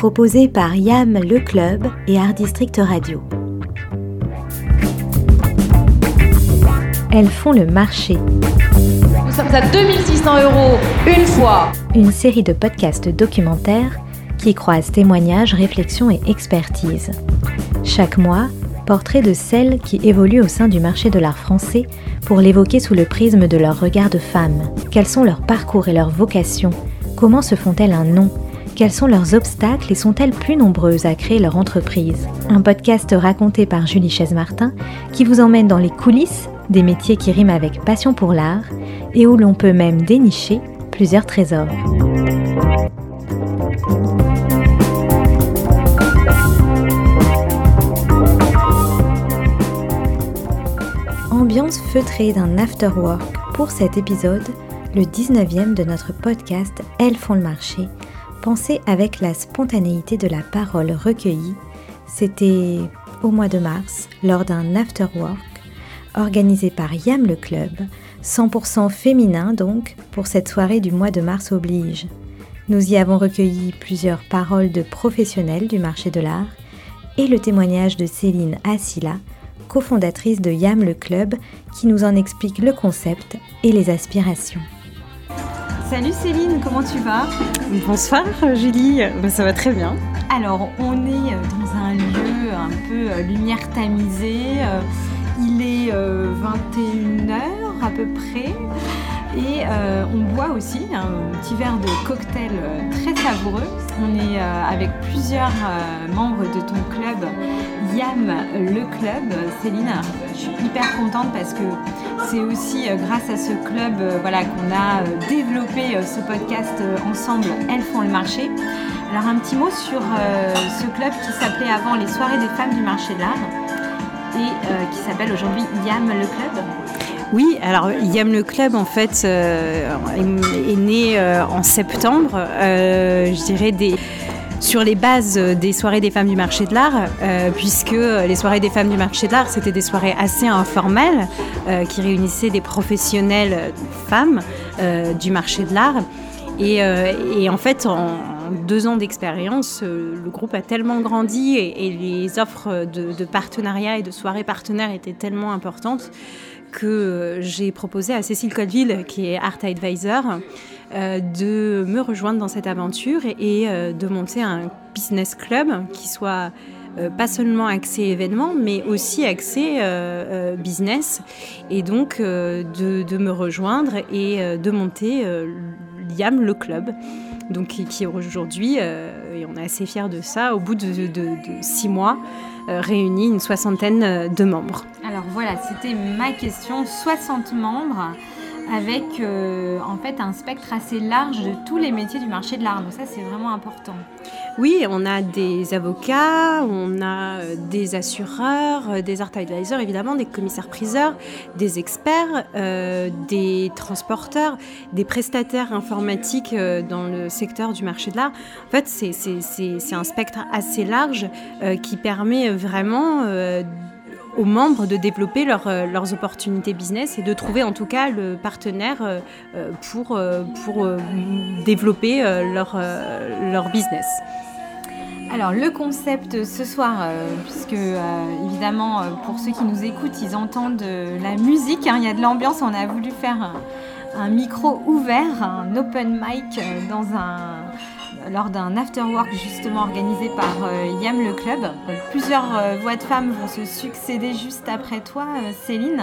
proposé par YAM Le Club et Art District Radio. Elles font le marché. Nous sommes à 2600 euros une fois. Une série de podcasts documentaires qui croisent témoignages, réflexions et expertise. Chaque mois, portrait de celles qui évoluent au sein du marché de l'art français pour l'évoquer sous le prisme de leur regard de femme. Quels sont leurs parcours et leurs vocations? Comment se font-elles un nom? Quels sont leurs obstacles et sont-elles plus nombreuses à créer leur entreprise? Un podcast raconté par Julie Chaise-Martin qui vous emmène dans les coulisses des métiers qui riment avec passion pour l'art et où l'on peut même dénicher plusieurs trésors. Ambiance feutrée d'un after-work pour cet épisode, le 19e de notre podcast Elles font le marché, pensé avec la spontanéité de la parole recueillie. C'était au mois de mars, lors d'un after-work organisé par Yam le Club, 100% féminin donc, pour cette soirée du mois de mars oblige. Nous y avons recueilli plusieurs paroles de professionnels du marché de l'art et le témoignage de Céline Assila, cofondatrice de Yam le Club, qui nous en explique le concept et les aspirations. Salut Céline, comment tu vas? Bonsoir Julie, ben, ça va très bien. Alors, on est dans un lieu un peu euh, lumière tamisée. Euh, il est 21h euh, à peu près. Et euh, on boit aussi un petit verre de cocktail euh, très savoureux. On est avec plusieurs membres de ton club, YAM le club. Céline, je suis hyper contente parce que c'est aussi grâce à ce club voilà, qu'on a développé ce podcast ensemble, Elles font le marché. Alors un petit mot sur ce club qui s'appelait avant les soirées des femmes du marché de l'art et euh, qui s'appelle aujourd'hui YAM le Club. Oui, alors YAM le Club en fait euh, est, né euh, en septembre, je dirais des sur les bases des soirées des femmes du marché de l'art, puisque les soirées des femmes du marché de l'art, c'était des soirées assez informelles qui réunissaient des professionnelles femmes du marché de l'art. Et, en fait, en, deux ans d'expérience, euh, le groupe a tellement grandi et, les offres de, partenariat et de soirées partenaires étaient tellement importantes que euh, j'ai proposé à Cécile Codeville, qui est Art Advisor, euh, de me rejoindre dans cette aventure et, de monter un business club qui soit pas seulement axé événements, mais aussi axé business. Et donc de, me rejoindre et de monter l'IAM, le club donc qui, aujourd'hui, euh, et on est assez fiers de ça, au bout de, six mois, euh, réunit une soixantaine euh, de membres. Alors voilà, c'était ma question, 60 membres avec en fait un spectre assez large de tous les métiers du marché de l'art. Donc ça, c'est vraiment important. Oui, on a des avocats, on a euh, des assureurs, euh, des art advisors évidemment, des commissaires-priseurs, des experts, euh, des transporteurs, des prestataires informatiques dans le secteur du marché de l'art. En fait, c'est un spectre assez large qui permet vraiment aux membres de développer leurs opportunités business et de trouver en tout cas le partenaire pour, pour développer leur, leur business. Alors le concept ce soir, euh, puisque euh, évidemment euh, pour ceux qui nous écoutent, ils entendent la musique, hein, il y a de l'ambiance, on a voulu faire un, micro ouvert, un open mic dans un, lors d'un after-work justement organisé par YAM le club. Plusieurs voix de femmes vont se succéder juste après toi, Céline.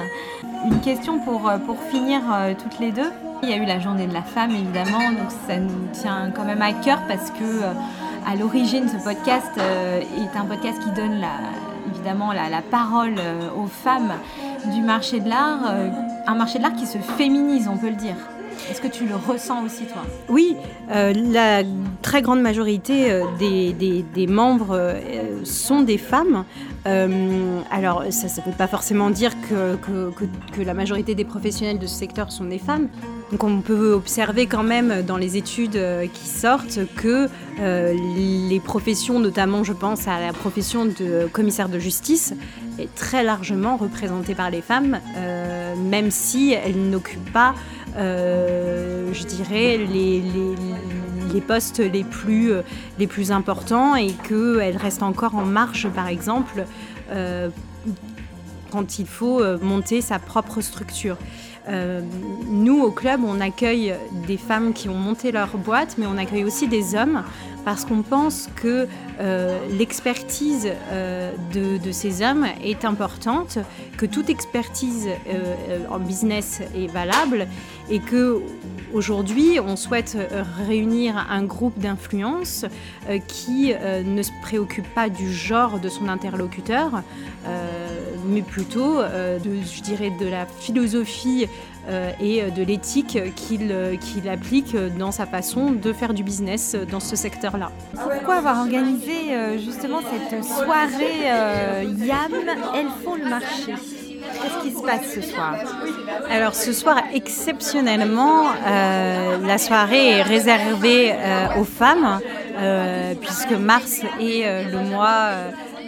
Une question pour, finir toutes les deux. Il y a eu la journée de la femme évidemment, donc ça nous tient quand même à cœur parce que à l'origine, ce podcast euh, est un podcast qui donne évidemment la, parole euh, aux femmes du marché de l'art, euh, un marché de l'art qui se féminise, on peut le dire. Est-ce que tu le ressens aussi, toi? Oui, la très grande majorité des, membres sont des femmes. alors, ça ne veut pas forcément dire que, la majorité des professionnels de ce secteur sont des femmes, donc on peut observer quand même dans les études euh, qui sortent que euh, les professions, notamment je pense à la profession de commissaire de justice, est très largement représentée par les femmes, euh, même si elles n'occupent pas, je dirais, les, les postes les plus, les plus importants et qu'elle reste encore en marche, par exemple, quand il faut monter sa propre structure. Euh, nous, au club, on accueille des femmes qui ont monté leur boîte, mais on accueille aussi des hommes parce qu'on pense que euh, l'expertise euh, de, ces hommes est importante, que toute expertise en business est valable et que aujourd'hui, on souhaite réunir un groupe d'influence qui ne se préoccupe pas du genre de son interlocuteur, mais plutôt, de, je dirais, de la philosophie euh, et de l'éthique qu'il applique dans sa façon de faire du business dans ce secteur-là. Pourquoi avoir organisé euh, justement cette soirée euh, YAM Elles font le marché? Qu'est-ce qui se passe ce soir? Alors ce soir, exceptionnellement, la soirée est réservée aux femmes, puisque mars est le mois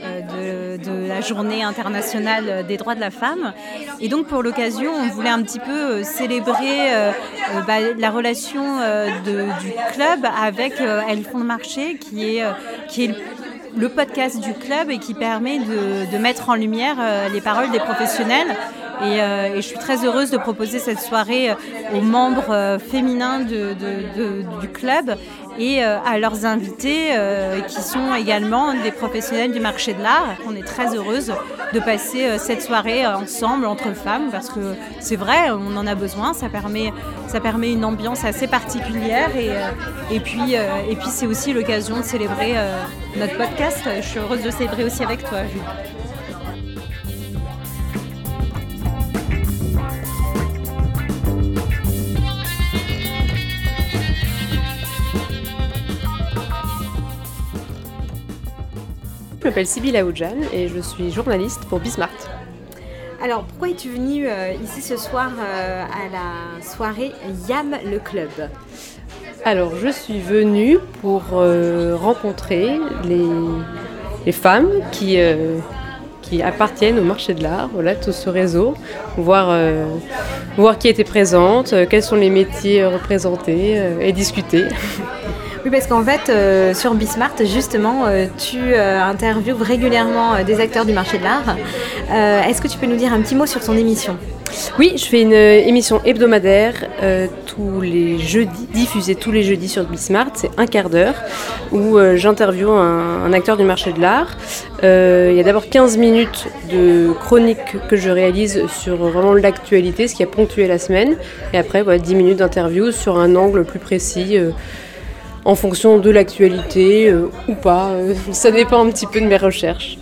euh, de, la journée internationale des droits de la femme. Et donc pour l'occasion, on voulait un petit peu euh, célébrer euh, bah, la relation du club avec le marché, qui est, qui est le podcast du club et qui permet de, mettre en lumière les paroles des professionnels. Et, je suis très heureuse de proposer cette soirée aux membres féminins du club et euh, à leurs invités euh, qui sont également des professionnels du marché de l'art. On est très heureuse de passer euh, cette soirée ensemble entre femmes parce que c'est vrai, on en a besoin, ça permet, ça permet une ambiance assez particulière et, et puis, et puis c'est aussi l'occasion de célébrer notre podcast. Je suis heureuse de célébrer aussi avec toi, Julie. M'appelle Sybille Aoudjan et je suis journaliste pour Bismart. Alors, pourquoi es-tu venue euh, ici ce soir euh, à la soirée YAM le club? Alors, je suis venue pour euh, rencontrer les, femmes qui, qui appartiennent au marché de l'art, voilà, tout ce réseau, voir, voir qui était présente, quels sont les métiers représentés et discuter. Oui, parce qu'en fait, euh, sur Bismart, justement, euh, tu euh, interviews régulièrement des acteurs du marché de l'art. Est-ce que tu peux nous dire un petit mot sur son émission? Oui, je fais une émission hebdomadaire tous les jeudis, diffusée tous les jeudis sur Bismart. C'est un quart d'heure où j'interviewe un, un, acteur du marché de l'art. il y a d'abord 15 minutes de chronique que je réalise sur vraiment l'actualité, ce qui a ponctué la semaine. Et après, voilà, 10 minutes d'interview sur un angle plus précis en fonction de l'actualité euh, ou pas. Euh, ça dépend un petit peu de mes recherches.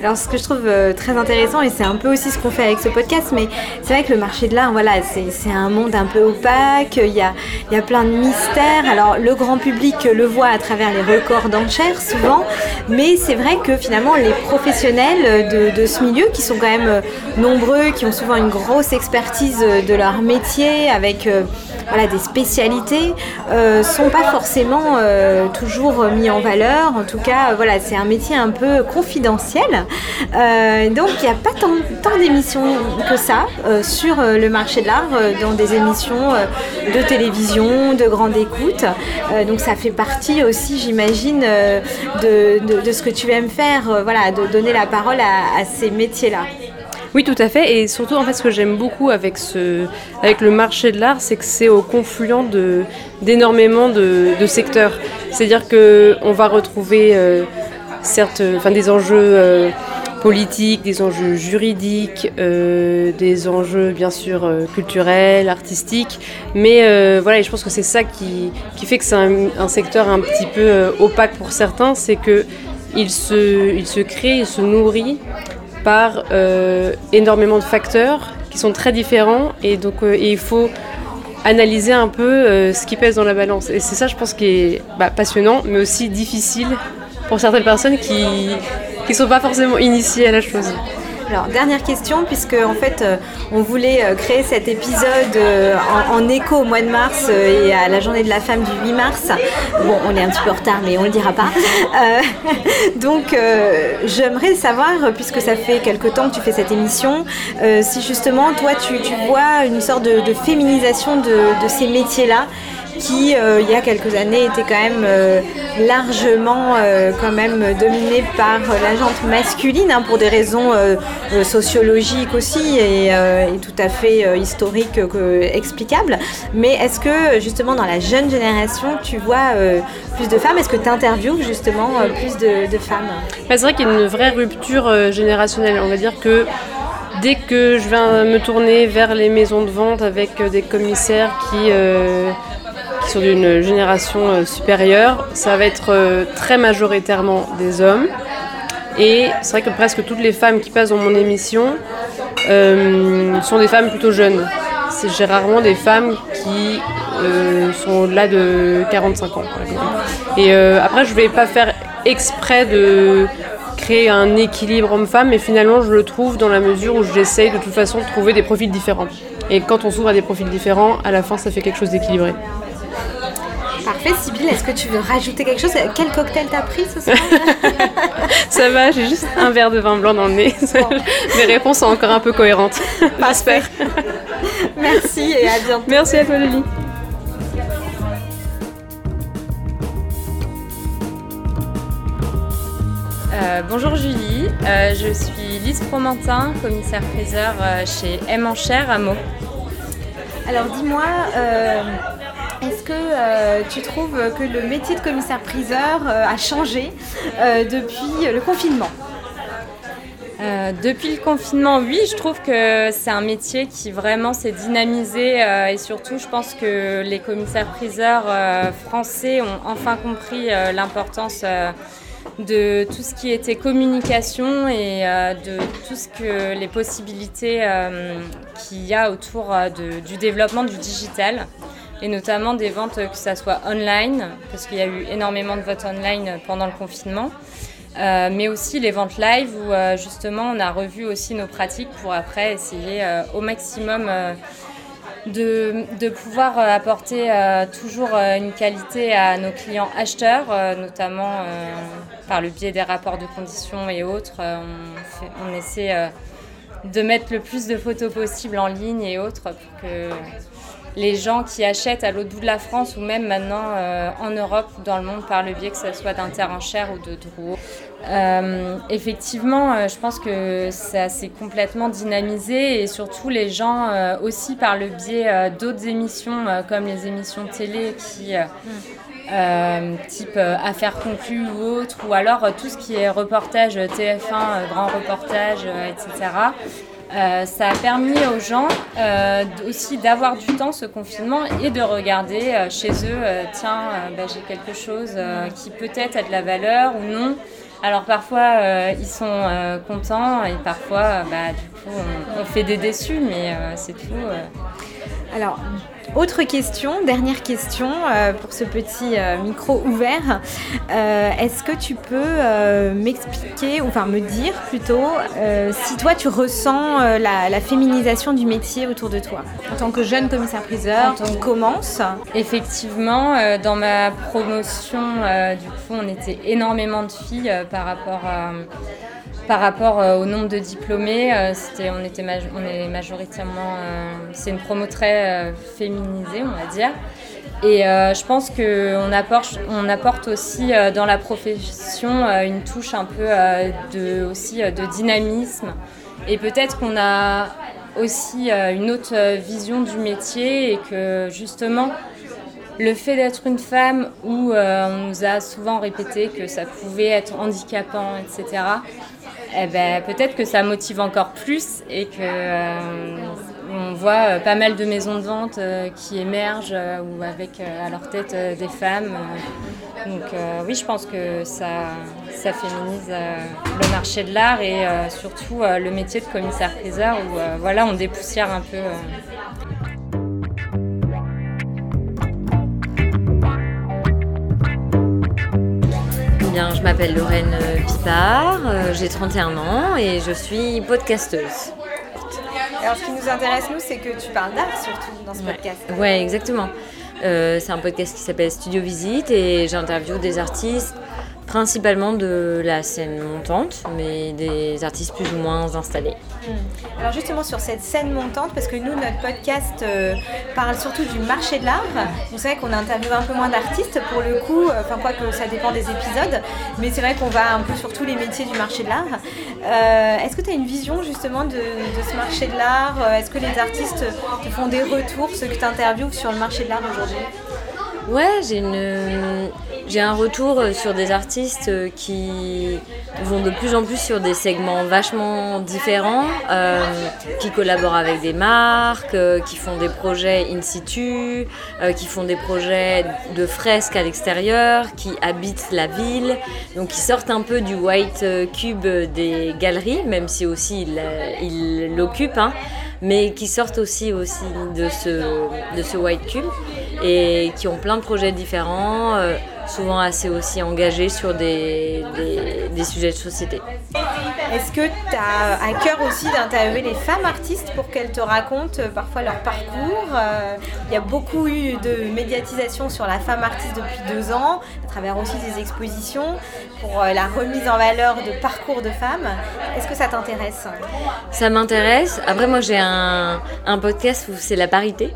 Alors ce que je trouve euh, très intéressant, et c'est un peu aussi ce qu'on fait avec ce podcast, mais c'est vrai que le marché de l'art, voilà, c'est un monde un peu opaque, il y a, y a plein de mystères. Alors le grand public le voit à travers les records d'enchères souvent, mais c'est vrai que finalement les professionnels de, ce milieu, qui sont quand même nombreux, qui ont souvent une grosse expertise de leur métier, avec voilà, des spécialités euh, sont pas forcément euh, toujours mis en valeur. En tout cas, voilà, c'est un métier un peu confidentiel. Euh, donc, il n'y a pas tant, d'émissions que ça sur le marché de l'art, dans des émissions de télévision, de grande écoute. donc, ça fait partie aussi, j'imagine, de, ce que tu aimes faire, voilà, de donner la parole à ces métiers-là. Oui, tout à fait. Et surtout, en fait, ce que j'aime beaucoup avec, le marché de l'art, c'est que c'est au confluent d'énormément de, secteurs. C'est-à-dire qu'on va retrouver, euh, certes, enfin, des enjeux euh, politiques, des enjeux juridiques, euh, des enjeux, bien sûr, culturels, artistiques. Mais voilà, je pense que c'est ça qui, qui fait que c'est un, un, secteur un petit peu opaque pour certains, c'est que il se, il se crée, il se nourrit par euh, énormément de facteurs qui sont très différents et donc euh, il faut analyser un peu euh, ce qui pèse dans la balance. Et c'est ça, je pense, qui est bah, passionnant, mais aussi difficile pour certaines personnes qui ne sont pas forcément initiées à la chose. Alors, dernière question, puisque en fait, euh, on voulait euh, créer cet épisode euh, en, écho au mois de mars et à la journée de la femme du 8 mars. Bon, on est un petit peu en retard, mais on ne le dira pas. donc, j'aimerais savoir, puisque ça fait quelque temps que tu fais cette émission, si justement, toi, tu, vois une sorte de, féminisation de, de ces métiers-là qui il y a quelques années était quand même largement quand même dominée par la jante masculine hein, pour des raisons sociologiques aussi et, tout à fait historiques explicables. Mais est-ce que justement dans la jeune génération tu vois plus de femmes? Est-ce que tu interviews justement plus de, femmes? Bah, C'est vrai qu'il y a une vraie rupture générationnelle. On va dire que dès que je viens me tourner vers les maisons de vente avec euh, des commissaires qui, euh, sont d'une génération euh, supérieure, ça va être très majoritairement des hommes. Et c'est vrai que presque toutes les femmes qui passent dans mon émission sont des femmes plutôt jeunes. J'ai rarement des femmes qui sont au-delà de 45 ans. Et après, je ne vais pas faire exprès de créer un équilibre homme-femme, mais finalement je le trouve dans la mesure où j'essaye de toute façon de trouver des profils différents. Et quand on s'ouvre à des profils différents, à la fin ça fait quelque chose d'équilibré. Parfait, Sybille, est-ce que tu veux rajouter quelque chose? Quel cocktail t'as pris ce soir? Ça va, j'ai juste un verre de vin blanc dans le nez. Mes réponses sont encore un peu cohérentes. J'espère. Merci et à bientôt. Merci à toi, Lily. Euh, bonjour Julie, euh, je suis Lise Promentin, commissaire-priseur euh, chez M Enchère à Meaux. Alors dis-moi, est-ce que tu trouves que le métier de commissaire-priseur a changé depuis le confinement? Depuis le confinement, oui, je trouve que c'est un métier qui vraiment s'est dynamisé et surtout, je pense que les commissaires-priseurs français ont enfin compris l'importance de tout ce qui était communication et euh, de tout ce que les possibilités euh, qu'il y a autour euh, du développement du digital et notamment des ventes que ça soit online parce qu'il y a eu énormément de votes online pendant le confinement. mais aussi les ventes live où justement on a revu aussi nos pratiques pour après essayer au maximum de, pouvoir euh, apporter euh, toujours euh, une qualité à nos clients acheteurs, notamment par le biais des rapports de conditions et autres. on, essaie de mettre le plus de photos possible en ligne et autres pour que les gens qui achètent à l'autre bout de la France ou même maintenant en Europe dans le monde par le biais que ce soit cher ou de Drouot, euh, effectivement, euh, je pense que ça s'est complètement dynamisé et surtout les gens euh, aussi par le biais d'autres émissions comme les émissions télé qui type affaires conclues ou autres ou alors tout ce qui est reportage TF1, grand reportage, etc. ça a permis aux gens aussi d'avoir du temps ce confinement et de regarder chez eux, tiens, bah, j'ai quelque chose qui peut-être a de la valeur ou non. Alors parfois euh, ils sont euh, contents et parfois bah, du coup on, fait des déçus mais euh, c'est tout. Alors autre question, dernière question euh, pour ce petit euh, micro ouvert. Euh, est-ce que tu peux m'expliquer, ou enfin me dire plutôt, si toi tu ressens la, féminisation du métier autour de toi? En tant que jeune commissaire-priseur, qui commence Effectivement, dans ma promotion, du coup, on était énormément de filles par rapport à par rapport euh, au nombre de diplômés, euh, on, était on est majoritairement. Euh, c'est une promo très féminisée, on va dire. Et je pense qu'on apporte, on apporte aussi dans la profession une touche un peu aussi, de dynamisme. Et peut-être qu'on a aussi une autre vision du métier et que justement, le fait d'être une femme où on nous a souvent répété que ça pouvait être handicapant, etc., eh ben, peut-être que ça motive encore plus et que euh, on voit euh, pas mal de maisons de vente euh, qui émergent ou avec à leur tête des femmes. donc oui, je pense que ça, ça féminise le marché de l'art et surtout le métier de commissaire-priseur où voilà, on dépoussière un peu je m'appelle Lorraine Pipard, euh, j'ai 31 ans et je suis podcasteuse. Alors, ce qui nous intéresse, nous, c'est que tu parles d'art surtout dans ce podcast. Oui, exactement. Euh, c'est un podcast qui s'appelle Studio Visite et j'interviewe des artistes principalement de la scène montante, mais des artistes plus ou moins installés. Hmm. Alors justement sur cette scène montante, parce que nous, notre podcast euh, parle surtout du marché de l'art. Vous savez qu'on interviewe un peu moins d'artistes pour le coup, euh, enfin quoi que ça dépend des épisodes, mais c'est vrai qu'on va un peu sur tous les métiers du marché de l'art. Euh, est-ce que tu as une vision justement de, ce marché de l'art? Est-ce que les artistes te font des retours, ceux que tu interviews sur le marché de l'art aujourd'hui? Ouais, j'ai un retour sur des artistes qui vont de plus en plus sur des segments vachement différents, euh, qui collaborent avec des marques, euh, qui font des projets in situ, euh, qui font des projets de fresques à l'extérieur, qui habitent la ville, donc qui sortent un peu du white cube des galeries, même si aussi ils l'occupent. Hein, mais qui sortent aussi, aussi de ce white cube et qui ont plein de projets différents souvent assez aussi engagés sur des, des, sujets de société. Est-ce que tu as à cœur aussi d'interviewer les femmes artistes pour qu'elles te racontent euh, parfois leur parcours euh, Il y a beaucoup eu de médiatisation sur la femme artiste depuis deux ans, travers aussi des expositions pour euh, la remise en valeur de parcours de femmes. Est-ce que ça t'intéresse? Ça m'intéresse. Après, moi, j'ai un, un, podcast où c'est la parité.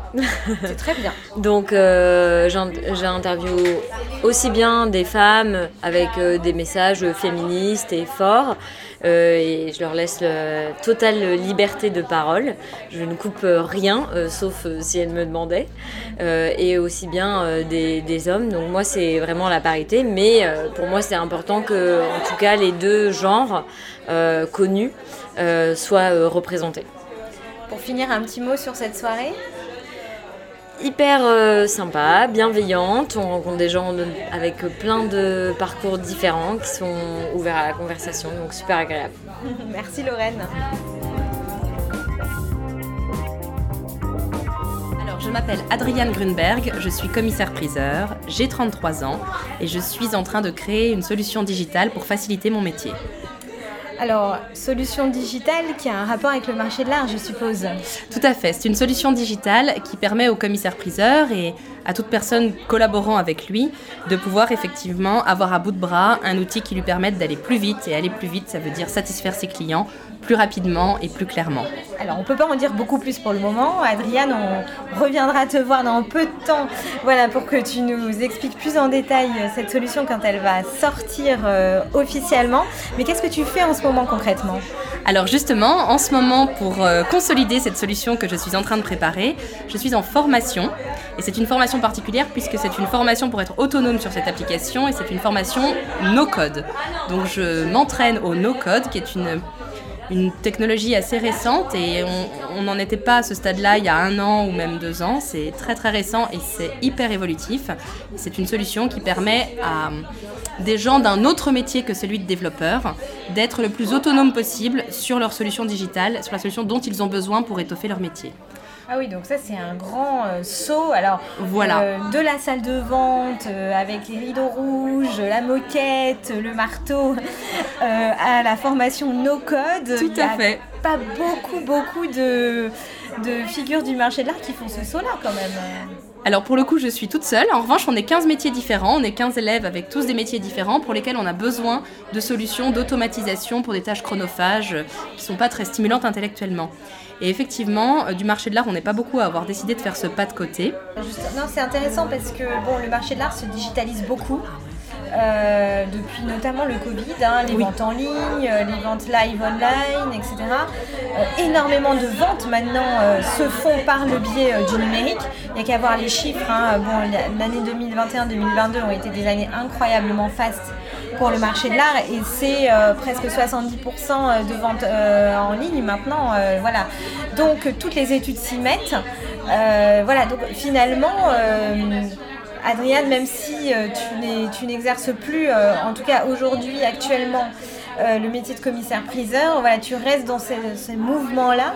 C'est très bien. Donc, euh, j'interviewe aussi bien des femmes avec euh, des messages féministes et forts. Euh, et je leur laisse la totale liberté de parole. Je ne coupe rien, sauf si elles me demandaient. et aussi bien des, des, hommes. Donc moi, c'est vraiment la parité. Mais pour moi, c'est important que, en tout cas, les deux genres connus soient représentés. Pour finir, un petit mot sur cette soirée? Hyper euh, sympa, bienveillante. On rencontre des gens avec plein de parcours différents qui sont ouverts à la conversation, donc super agréable. Merci Lorraine. Alors, je m'appelle Adriane Grunberg, je suis commissaire-priseur, j'ai 33 ans et je suis en train de créer une solution digitale pour faciliter mon métier. Alors, solution digitale qui a un rapport avec le marché de l'art, je suppose. Tout à fait. C'est une solution digitale qui permet au commissaire-priseur et à toute personne collaborant avec lui de pouvoir effectivement avoir à bout de bras un outil qui lui permette d'aller plus vite. Et aller plus vite, ça veut dire satisfaire ses clients plus rapidement et plus clairement. Alors, on ne peut pas en dire beaucoup plus pour le moment. Adriane, on reviendra te voir dans peu de temps voilà, pour que tu nous expliques plus en détail cette solution quand elle va sortir euh, officiellement. Mais qu'est-ce que tu fais en ce moment concrètement? Alors justement, en ce moment, pour euh, consolider cette solution que je suis en train de préparer, je suis en formation. Et c'est une formation particulière puisque c'est une formation pour être autonome sur cette application et c'est une formation no-code. Donc je m'entraîne au no-code qui est une une technologie assez récente et on n'en était pas à ce stade-là il y a un an ou même deux ans. C'est très très récent et c'est hyper évolutif. C'est une solution qui permet à des gens d'un autre métier que celui de développeur d'être le plus autonome possible sur leur solution digitale, sur la solution dont ils ont besoin pour étoffer leur métier. Ah oui, donc ça c'est un grand euh, saut. Alors, voilà. Euh, de la salle de vente euh, avec les rideaux rouges, la moquette, le marteau, à la formation no code. Tout à fait. Pas beaucoup, beaucoup de, de figures du marché de l'art qui font ce saut-là quand même. Alors pour le coup, je suis toute seule. En revanche, on est 15 métiers différents, on est 15 élèves avec tous des métiers différents pour lesquels on a besoin de solutions d'automatisation pour des tâches chronophages qui ne sont pas très stimulantes intellectuellement. Et effectivement, euh, du marché de l'art, on n'est pas beaucoup à avoir décidé de faire ce pas de côté. non, c'est intéressant parce que le marché de l'art se digitalise beaucoup. Euh, depuis notamment le Covid, hein, les ventes en ligne, euh, les ventes live online, etc. énormément de ventes maintenant se font par le biais du numérique. Il n'y a qu'à voir les chiffres. Hein. Bon, l'année 2021-2022 ont été des années incroyablement fastes pour le marché de l'art et c'est euh, presque 70% de ventes euh, en ligne maintenant. Euh, voilà. Donc toutes les études s'y mettent. voilà, donc finalement, Adriane, même si tu n'exerces plus, en tout cas aujourd'hui, actuellement, euh, le métier de commissaire-priseur. Voilà, tu restes dans ces, mouvements-là.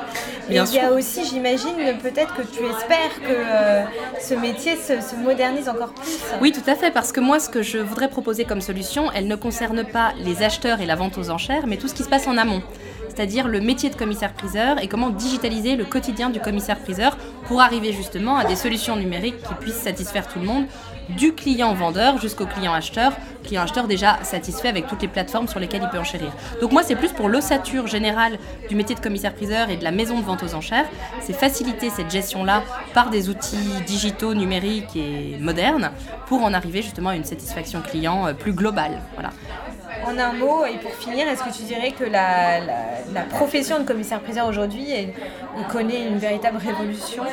Et il y a aussi, j'imagine, peut-être que tu espères que euh, ce métier se, modernise encore plus. Oui, tout à fait, parce que moi, ce que je voudrais proposer comme solution, elle ne concerne pas les acheteurs et la vente aux enchères, mais tout ce qui se passe en amont c'est-à-dire le métier de commissaire-priseur et comment digitaliser le quotidien du commissaire-priseur pour arriver justement à des solutions numériques qui puissent satisfaire tout le monde, du client vendeur jusqu'au client acheteur, client acheteur déjà satisfait avec toutes les plateformes sur lesquelles il peut enchérir. Donc moi c'est plus pour l'ossature générale du métier de commissaire-priseur et de la maison de vente aux enchères, c'est faciliter cette gestion-là par des outils digitaux, numériques et modernes pour en arriver justement à une satisfaction client euh, plus globale. Voilà. En un mot, et pour finir, est-ce que tu dirais que la, profession de commissaire-priseur aujourd'hui connaît une véritable révolution?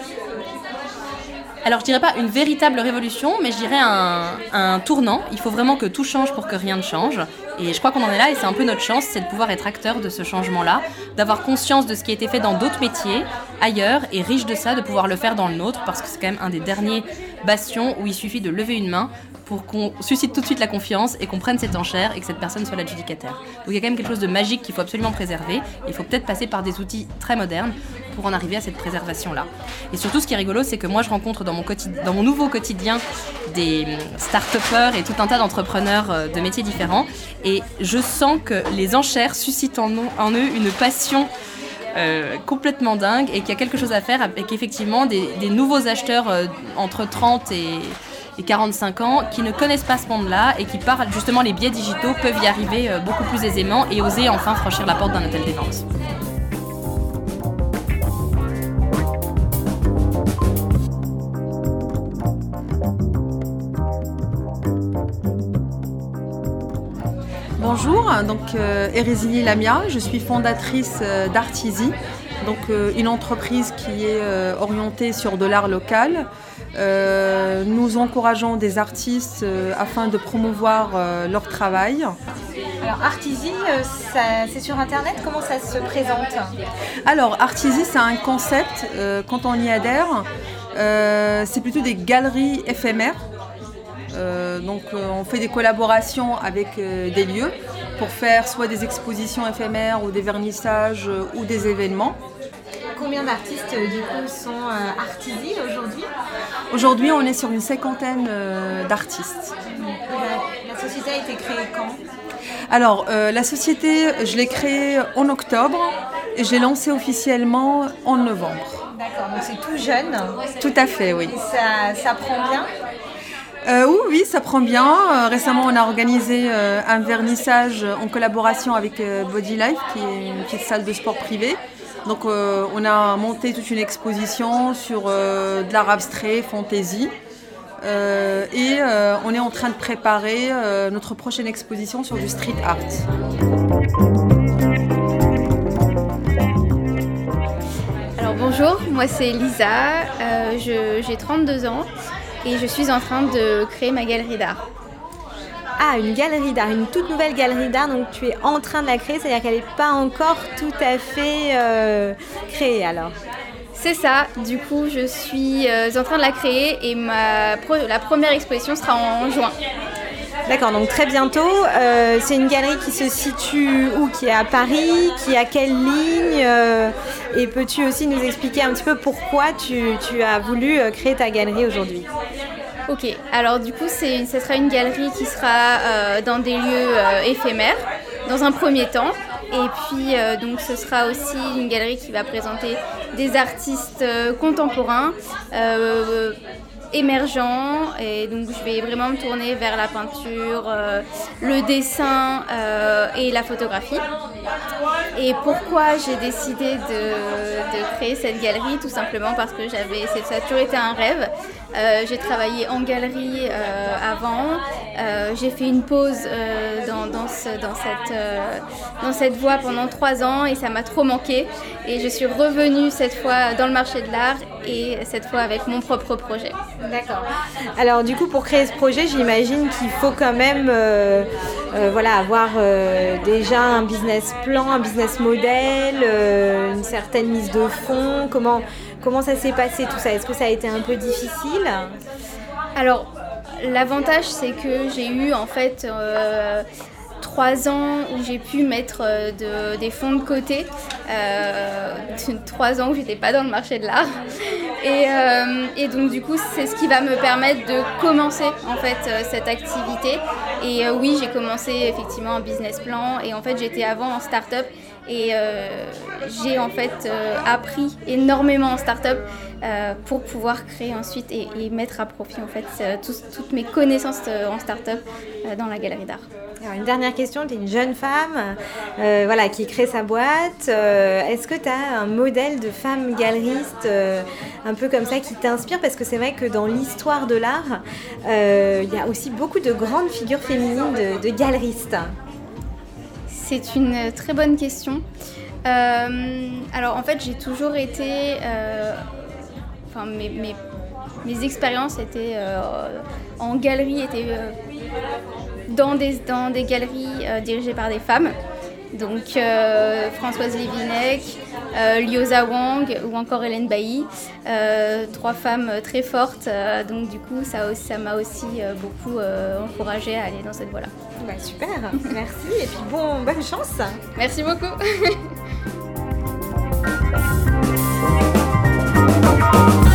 Alors je dirais pas une véritable révolution, mais je dirais un, tournant. Il faut vraiment que tout change pour que rien ne change. Et je crois qu'on en est là et c'est un peu notre chance, c'est de pouvoir être acteur de ce changement-là, d'avoir conscience de ce qui a été fait dans d'autres métiers ailleurs et riche de ça de pouvoir le faire dans le nôtre parce que c'est quand même un des derniers bastions où il suffit de lever une main pour qu'on suscite tout de suite la confiance et qu'on prenne cette enchère et que cette personne soit l'adjudicataire. Donc il y a quand même quelque chose de magique qu'il faut absolument préserver. Il faut peut-être passer par des outils très modernes pour en arriver à cette préservation-là. Et surtout, ce qui est rigolo, c'est que moi, je rencontre dans mon, dans mon nouveau quotidien des start-upers et tout un tas d'entrepreneurs euh, de métiers différents. Et je sens que les enchères suscitent en, eux une passion euh, complètement dingue et qu'il y a quelque chose à faire avec effectivement des, nouveaux acheteurs euh, entre 30 et et 45 ans qui ne connaissent pas ce monde-là et qui, par justement les biais digitaux, peuvent y arriver euh, beaucoup plus aisément et oser enfin franchir la porte d'un hôtel des ventes. Bonjour, donc euh, Lamia, je suis fondatrice euh, donc euh, une entreprise qui est orientée sur de l'art local. Euh, nous encourageons des artistes euh, afin de promouvoir euh, leur travail. Alors Artisy, c'est sur Internet, comment ça se présente? Alors Artisy, c'est un concept, quand on y adhère, c'est plutôt des galeries éphémères. donc on fait des collaborations avec des lieux pour faire soit des expositions éphémères ou des vernissages ou des événements. Combien d'artistes du coup sont Artisy aujourd'hui? Aujourd'hui, on est sur une cinquantaine euh, d'artistes. La, société a été créée quand? Alors, euh, la société, je l'ai créée en octobre et je l'ai lancée officiellement en novembre. D'accord, donc c'est tout jeune. Tout à fait, oui. ça, prend bien? Euh, oui, oui, ça prend bien. récemment, on a organisé un vernissage en collaboration avec Body Life, qui est une petite salle de sport privée. Donc euh, on a monté toute une exposition sur euh, de l'art abstrait, fantaisie. Euh, et on est en train de préparer notre prochaine exposition sur du street art. Alors bonjour, moi c'est Lisa, j'ai 32 ans et je suis en train de créer ma galerie d'art. Ah, une galerie d'art, une toute nouvelle galerie d'art, donc tu es en train de la créer, c'est-à-dire qu'elle n'est pas encore tout à fait euh, créée alors. C'est ça, du coup je suis euh, en train de la créer et ma la première exposition sera en juin. D'accord, donc très bientôt. Euh, c'est une galerie qui se situe où? Qui est à Paris? Qui a quelle ligne? Et peux-tu aussi nous expliquer un petit peu pourquoi tu, tu as voulu créer ta galerie aujourd'hui? Ok, alors du coup, ce sera une galerie qui sera euh, dans des lieux euh, éphémères, dans un premier temps. Et puis, euh, donc, ce sera aussi une galerie qui va présenter des artistes contemporains émergents et donc je vais vraiment me tourner vers la peinture, le dessin et la photographie. Et pourquoi j'ai décidé de, créer cette galerie? Tout simplement parce que ça a toujours été un rêve. Euh, j'ai travaillé en galerie euh, avant. Euh, j'ai fait une pause dans, dans, cette, dans cette voie pendant trois ans et ça m'a trop manqué. Et je suis revenue cette fois dans le marché de l'art et cette fois avec mon propre projet. D'accord. Alors du coup, pour créer ce projet, j'imagine qu'il faut quand même voilà, avoir déjà un business plan, un business model, une certaine mise de fonds. Comment, ça s'est passé tout ça? Est-ce que ça a été un peu difficile? Alors, l'avantage c'est que j'ai eu en fait euh, trois ans où j'ai pu mettre euh, des fonds de côté, euh, trois ans où j'étais pas dans le marché de l'art. Et, euh, et, donc du coup, c'est ce qui va me permettre de commencer en fait euh, cette activité. Et euh, oui, j'ai commencé effectivement un business plan et en fait j'étais avant en start-up et j'ai en fait appris énormément en start-up pour pouvoir créer ensuite et, et, mettre à profit en fait toutes mes connaissances en start-up dans la galerie d'art. Alors une dernière question, tu es une jeune femme euh, voilà, qui crée sa boîte. Euh, est-ce que tu as un modèle de femme galeriste euh, un peu comme ça qui t'inspire? Parce que c'est vrai que dans l'histoire de l'art, il y a aussi beaucoup de grandes figures féminines de, galeristes. C'est une très bonne question. alors en fait j'ai toujours été... Enfin mes, expériences étaient en galerie dans des, galeries euh, dirigées par des femmes. Donc euh, Françoise Lévinec, euh, Lyosa Wang ou encore Hélène Bailly, trois femmes très fortes. donc du coup, ça ça m'a aussi beaucoup encouragée à aller dans cette voie-là. Bah, super, merci et puis bon, bonne chance. Merci beaucoup.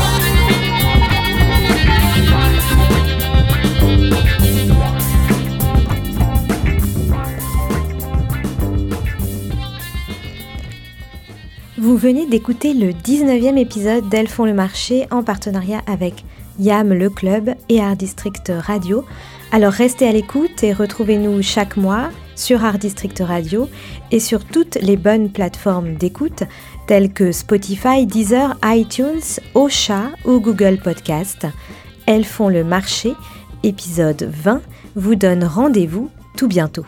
Vous venez d'écouter le 19e épisode d'Elles font le marché en partenariat avec YAM le club et Art District Radio. Alors restez à l'écoute et retrouvez-nous chaque mois sur Art District Radio et sur toutes les bonnes plateformes d'écoute telles que Spotify, Deezer, iTunes, Ocha ou Google Podcast. Elles font le marché, épisode 20, vous donne rendez-vous tout bientôt.